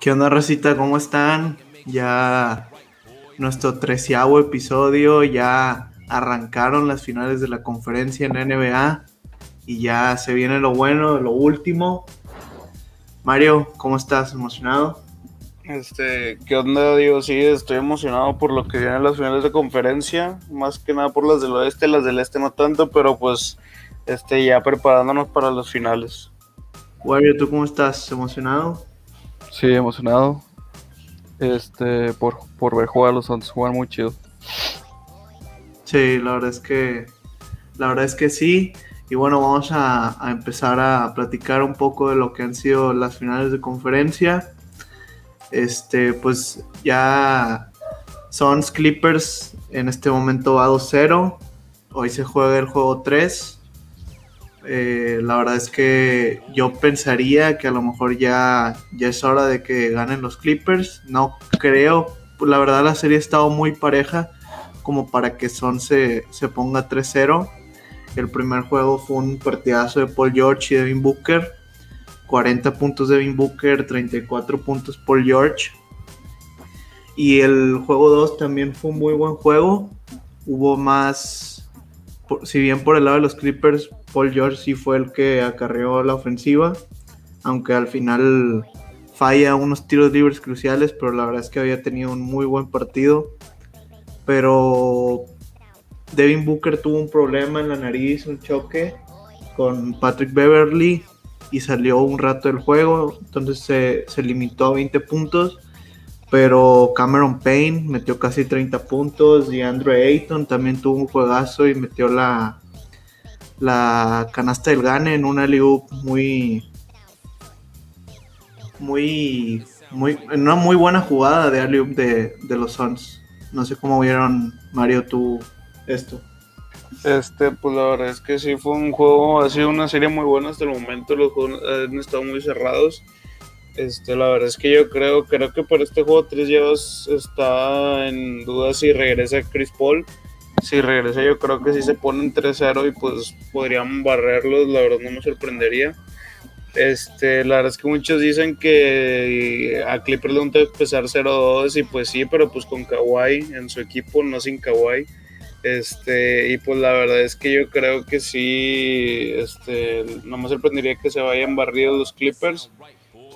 ¿Qué onda, Rosita? ¿Cómo están? Ya nuestro treceavo episodio, ya arrancaron las finales de la conferencia en NBA y ya se viene lo bueno, lo último. Mario, ¿cómo estás? ¿Emocionado? Este, ¿qué onda? Digo, sí, estoy emocionado por lo que vienen las finales de conferencia, más que nada por las del oeste, las del este no tanto, pero pues este, ya preparándonos para los finales. Mario, ¿tú cómo estás? ¿Emocionado? Sí, emocionado. Este, por, por ver jugar a los Suns, jugar muy chido. Sí, la verdad es que la verdad es que sí. Y bueno, vamos a, empezar a platicar un poco de lo que han sido las finales de conferencia. Este, pues ya Suns Clippers en este momento va 2-0. Hoy se juega el juego 3. Eh, la verdad es que yo pensaría que a lo mejor ya, ya es hora de que ganen los Clippers. No creo. La verdad la serie ha estado muy pareja como para que Son se, se ponga 3-0. El primer juego fue un partidazo de Paul George y Devin Booker. 40 puntos de Devin Booker, 34 puntos Paul George. Y el juego 2 también fue un muy buen juego. Hubo más, si bien por el lado de los Clippers, Paul George sí fue el que acarreó la ofensiva, aunque al final falla unos tiros libres cruciales, pero la verdad es que había tenido un muy buen partido. Pero Devin Booker tuvo un problema en la nariz, un choque con Patrick Beverly y salió un rato del juego, entonces se, se limitó a 20 puntos. Pero Cameron Payne metió casi 30 puntos y Andrew Ayton también tuvo un juegazo y metió la, la canasta del Gane en una liga muy muy muy una muy buena jugada de alley de, de los Suns. No sé cómo vieron Mario tú esto. Este, pues la verdad es que sí fue un juego, ha sido una serie muy buena hasta el momento, los juegos han estado muy cerrados. Este, la verdad es que yo creo, creo que por este juego 3 ya está en duda si regresa Chris Paul. Si regresa yo creo que si se ponen 3-0 y pues podrían barrerlos, la verdad no me sorprendería. Este, la verdad es que muchos dicen que a Clippers le gusta empezar 0-2 y pues sí, pero pues con Kawhi en su equipo, no sin Kawhi. Este, y pues la verdad es que yo creo que sí, este, no me sorprendería que se vayan barridos los Clippers.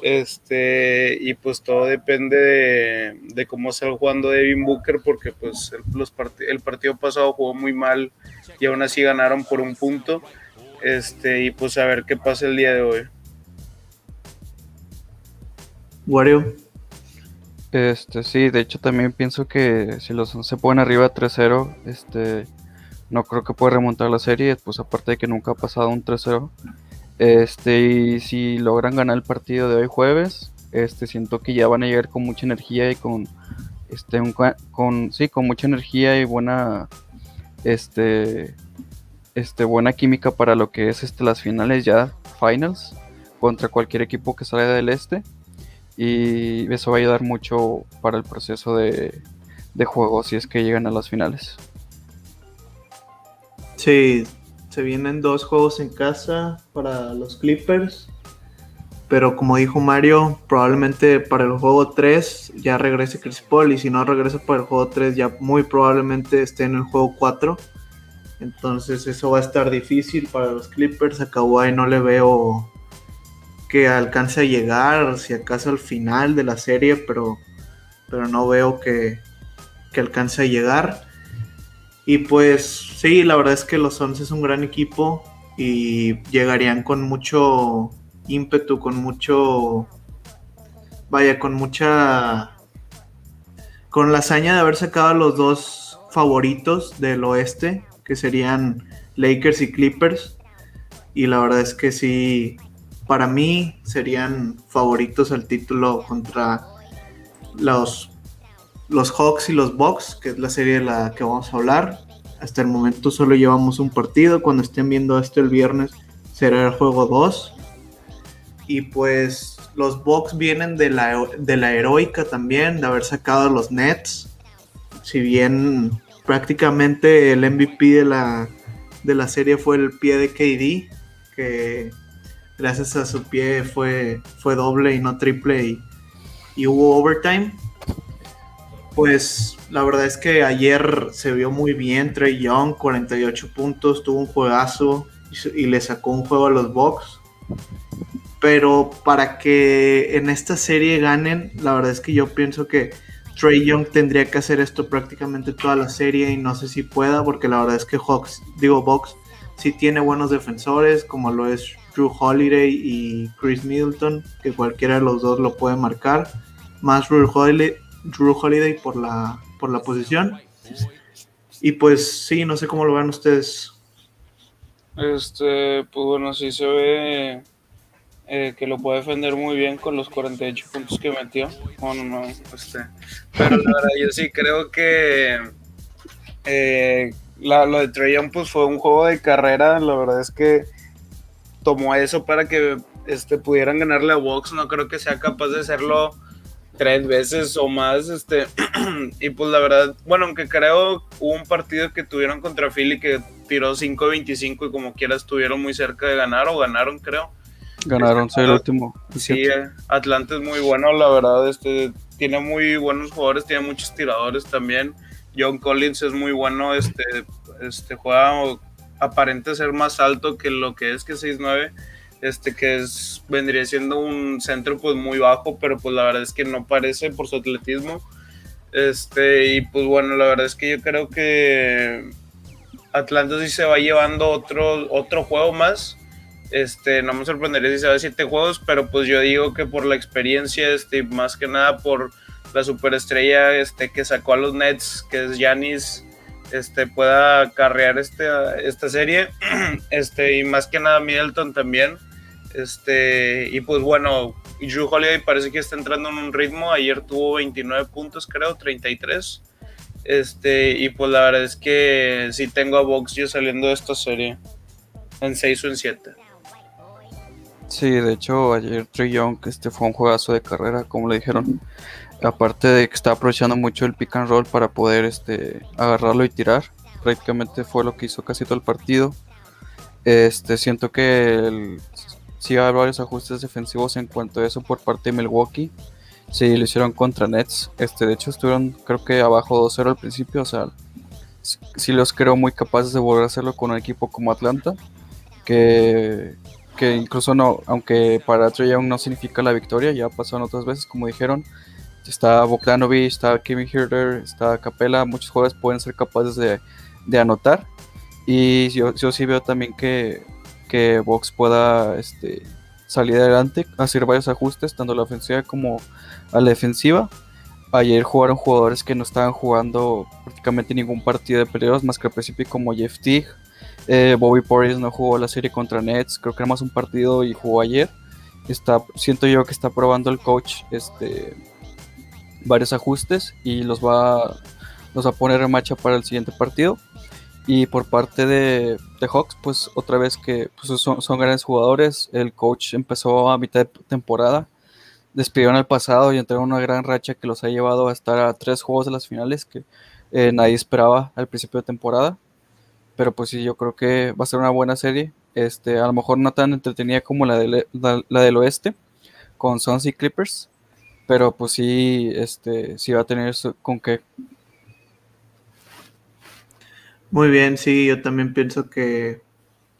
Este, y pues todo depende de, de cómo está jugando Devin Booker, porque pues el, los part el partido pasado jugó muy mal y aún así ganaron por un punto. Este, y pues a ver qué pasa el día de hoy. Wario. Este, sí, de hecho también pienso que si los se ponen arriba 3-0, este, no creo que pueda remontar la serie, pues aparte de que nunca ha pasado un 3-0. Este, y si logran ganar el partido de hoy jueves, este, siento que ya van a llegar con mucha energía y con, este, con, sí, con mucha energía y buena, este, este, buena química para lo que es, este, las finales ya, finals, contra cualquier equipo que salga del este y eso va a ayudar mucho para el proceso de, de juego si es que llegan a las finales. Sí, se vienen dos juegos en casa para los Clippers, pero como dijo Mario, probablemente para el juego 3 ya regrese Chris Paul y si no regresa para el juego 3 ya muy probablemente esté en el juego 4. Entonces eso va a estar difícil para los Clippers. A Kawhi no le veo que alcance a llegar, si acaso al final de la serie, pero, pero no veo que, que alcance a llegar. Y pues sí, la verdad es que los Suns es un gran equipo y llegarían con mucho ímpetu, con mucho, vaya, con mucha, con la hazaña de haber sacado a los dos favoritos del oeste, que serían Lakers y Clippers. Y la verdad es que sí, para mí serían favoritos al título contra los, los Hawks y los Bucks, que es la serie de la que vamos a hablar. Hasta el momento solo llevamos un partido. Cuando estén viendo esto el viernes será el juego 2. Y pues los Bucks vienen de la, de la heroica también, de haber sacado a los Nets. Si bien prácticamente el MVP de la, de la serie fue el pie de KD, que gracias a su pie fue, fue doble y no triple y, y hubo overtime. Pues la verdad es que ayer se vio muy bien Trey Young, 48 puntos, tuvo un juegazo y, le sacó un juego a los Bucks. Pero para que en esta serie ganen, la verdad es que yo pienso que Trey Young tendría que hacer esto prácticamente toda la serie y no sé si pueda porque la verdad es que Hawks, digo Bucks, sí tiene buenos defensores como lo es Drew Holiday y Chris Middleton, que cualquiera de los dos lo puede marcar. Más Drew Holiday, Drew Holiday por la, por la posición. Y pues sí, no sé cómo lo ven ustedes. Este, pues bueno, sí se ve eh, que lo puede defender muy bien con los 48 puntos que metió. Bueno, no, este, pero la verdad, yo sí creo que eh, lo de Trey pues fue un juego de carrera. La verdad es que tomó eso para que este, pudieran ganarle a Vox. No creo que sea capaz de hacerlo tres veces o más. Este, y pues la verdad, bueno, aunque creo hubo un partido que tuvieron contra Philly que tiró 5-25 y como quiera estuvieron muy cerca de ganar o ganaron, creo. Ganaron, sí, el último. Sí, Atlanta es muy bueno, la verdad. Este, tiene muy buenos jugadores, tiene muchos tiradores también. John Collins es muy bueno, este, este juega aparente ser más alto que lo que es que 6'9 este que es vendría siendo un centro pues muy bajo, pero pues la verdad es que no parece por su atletismo. Este, y pues bueno, la verdad es que yo creo que Atlanta sí se va llevando otro, otro juego más. Este, no me sorprendería si se va a siete juegos, pero pues yo digo que por la experiencia, este, más que nada por la superestrella este, que sacó a los Nets, que es Giannis, este, pueda carrear este, esta serie. Este, y más que nada Middleton también. Este, y pues bueno, Drew Holiday parece que está entrando en un ritmo. Ayer tuvo 29 puntos, creo, 33. Este, y pues la verdad es que sí tengo a Box yo saliendo de esta serie en 6 o en 7. Sí, de hecho, ayer Trey Young este fue un juegazo de carrera, como le dijeron. Aparte de que está aprovechando mucho el pick and roll para poder este, agarrarlo y tirar. Prácticamente fue lo que hizo casi todo el partido. Este, siento que el, sí va varios ajustes defensivos en cuanto a eso por parte de Milwaukee. Sí, lo hicieron contra Nets. Este, de hecho, estuvieron creo que abajo 2-0 al principio. O sea, sí los creo muy capaces de volver a hacerlo con un equipo como Atlanta. Que, que incluso no, aunque para Trey Young no significa la victoria, ya pasaron otras veces, como dijeron está Bogdanovic, está Kevin Herter, está Capela, muchos jugadores pueden ser capaces de, anotar. Y yo, yo, sí veo también que, que Box pueda este, salir adelante, hacer varios ajustes, tanto a la ofensiva como a la defensiva. Ayer jugaron jugadores que no estaban jugando prácticamente ningún partido de peleos, más que al principio como Jeff Teague. Eh, Bobby Porris no jugó la serie contra Nets, creo que era más un partido y jugó ayer. Siento yo que está probando el coach este, varios ajustes y los va a poner en marcha para el siguiente partido. Y por parte de, de Hawks, pues otra vez que pues son, son, grandes jugadores. El coach empezó a mitad de temporada. Despidieron el pasado y entraron una gran racha que los ha llevado a estar a tres juegos de las finales que eh, nadie esperaba al principio de temporada. Pero pues sí, yo creo que va a ser una buena serie. Este, a lo mejor no tan entretenida como la, de, la, la del oeste, con Suns y Clippers pero pues sí, este, sí va a tener con qué. Muy bien, sí, yo también pienso que,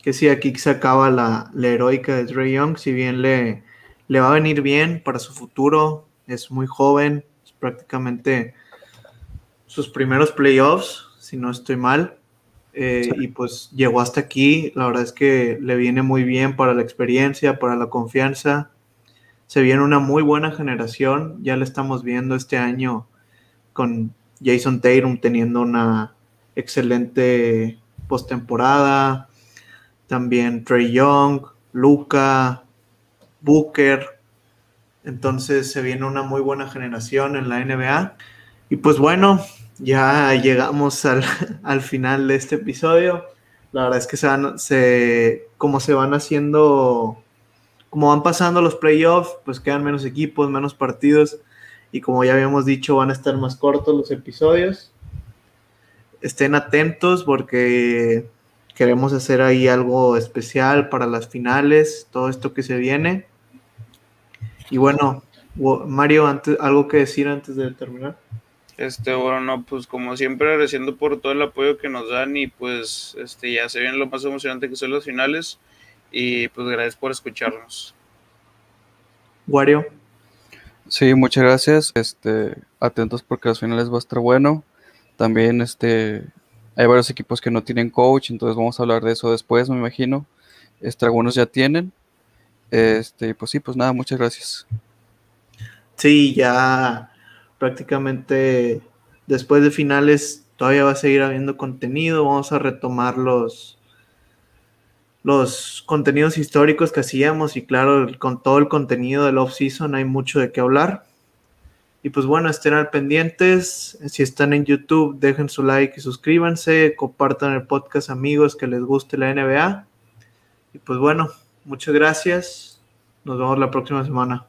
que sí, aquí se acaba la, heroica de Trey Young, si bien le, le va a venir bien para su futuro, es muy joven, es prácticamente sus primeros playoffs, si no estoy mal, eh, y pues llegó hasta aquí, la verdad es que le viene muy bien para la experiencia, para la confianza, se viene una muy buena generación. Ya la estamos viendo este año con Jason Tatum teniendo una excelente postemporada. También Trey Young, Luca, Booker. Entonces se viene una muy buena generación en la NBA. Y pues bueno, ya llegamos al, al final de este episodio. La verdad es que se van, se, como se van haciendo como van pasando los playoffs, pues quedan menos equipos, menos partidos. Y como ya habíamos dicho, van a estar más cortos los episodios. Estén atentos porque queremos hacer ahí algo especial para las finales, todo esto que se viene. Y bueno, Mario, antes, ¿algo que decir antes de terminar? Este, bueno, no, pues como siempre agradeciendo por todo el apoyo que nos dan y pues este ya se viene lo más emocionante que son los finales y pues gracias por escucharnos. Wario. Sí, muchas gracias. Este, atentos porque los finales va a estar bueno. También este hay varios equipos que no tienen coach, entonces vamos a hablar de eso después, me imagino. Este, algunos ya tienen. Este, pues sí, pues nada, muchas gracias. Sí, ya prácticamente después de finales todavía va a seguir habiendo contenido. Vamos a retomar los, los contenidos históricos que hacíamos y claro, con todo el contenido del off-season hay mucho de qué hablar. Y pues bueno, estén al pendientes. Si están en YouTube, dejen su like y suscríbanse. Compartan el podcast amigos que les guste la NBA. Y pues bueno, muchas gracias. Nos vemos la próxima semana.